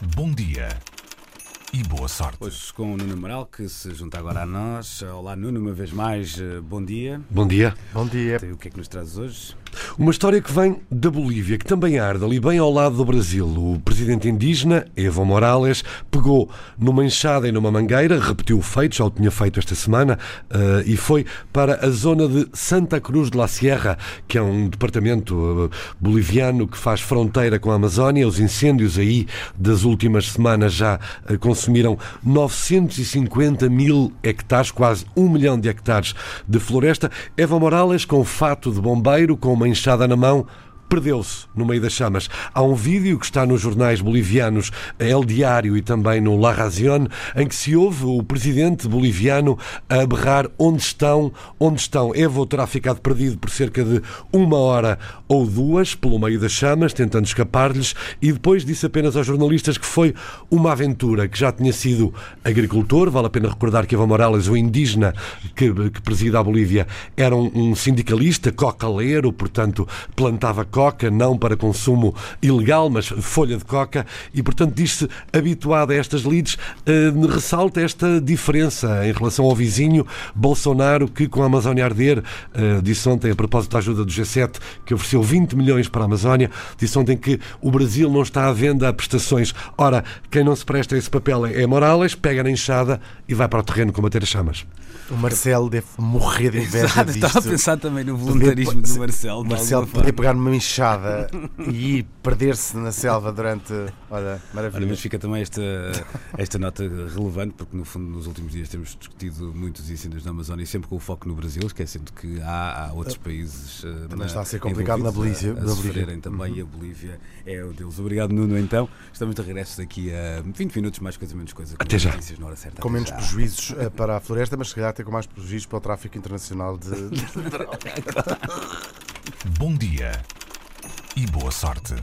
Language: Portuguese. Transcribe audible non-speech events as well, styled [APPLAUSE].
Bom dia e boa sorte. Hoje com o Nuno Amaral, que se junta agora a nós. Olá, Nuno, uma vez mais, eh, bom dia. Bom dia. Bom dia. O que é que nos trazes hoje? Uma história que vem da Bolívia, que também arde ali bem ao lado do Brasil. O presidente indígena, Evo Morales, pegou numa enxada e numa mangueira, repetiu o feito, já o tinha feito esta semana, uh, e foi para a zona de Santa Cruz de la Sierra, que é um departamento uh, boliviano que faz fronteira com a Amazónia. Os incêndios aí das últimas semanas já uh, consumiram 950 mil hectares, quase um milhão de hectares de floresta. Evo Morales, com fato de bombeiro, com uma enxada na mão, perdeu-se no meio das chamas. Há um vídeo que está nos jornais bolivianos El Diário e também no La Razón, em que se ouve o presidente boliviano a berrar onde estão, onde estão. Evo terá ficado perdido por cerca de uma hora ou duas pelo meio das chamas, tentando escapar-lhes, e depois disse apenas aos jornalistas que foi uma aventura, que já tinha sido agricultor, vale a pena recordar que Evo Morales, o indígena que, que presida a Bolívia, era um, um sindicalista, cocaleiro, portanto plantava coca, não para consumo ilegal, mas folha de coca, e portanto diz-se habituado a estas lides, uh, ressalta esta diferença em relação ao vizinho Bolsonaro, que com a Amazónia arder, uh, disse ontem a propósito da ajuda do G7, que ofereceu 20 milhões para a Amazónia, disse ontem que o Brasil não está à venda a prestações. Ora, quem não se presta a esse papel é Morales, pega na enxada e vai para o terreno combater as chamas. O Marcelo deve morrer de inveja Exato, disto. Estava a pensar também no voluntarismo Poder- do Marcelo. Marcelo forma. pegar numa enxada e ir perder-se na selva durante. Olha, Olha, maravilha. mas fica também esta, esta nota relevante, porque no fundo nos últimos dias temos discutido muitos incêndios na Amazónia, sempre com o foco no Brasil, esquecendo que há, há outros países eh, Também na- está a ser complicado na Bolívia- a, a sofrerem também, e a Bolívia é o deles. Obrigado, Nuno, então. Estamos de regresso daqui a 20 minutos, mais coisa, menos coisa. com Até já. na hora certa. Com Até menos já. prejuízos eh, para a floresta, mas se calhar até com mais prejuízos para o tráfico internacional de. [LAUGHS] Bom dia e boa sorte.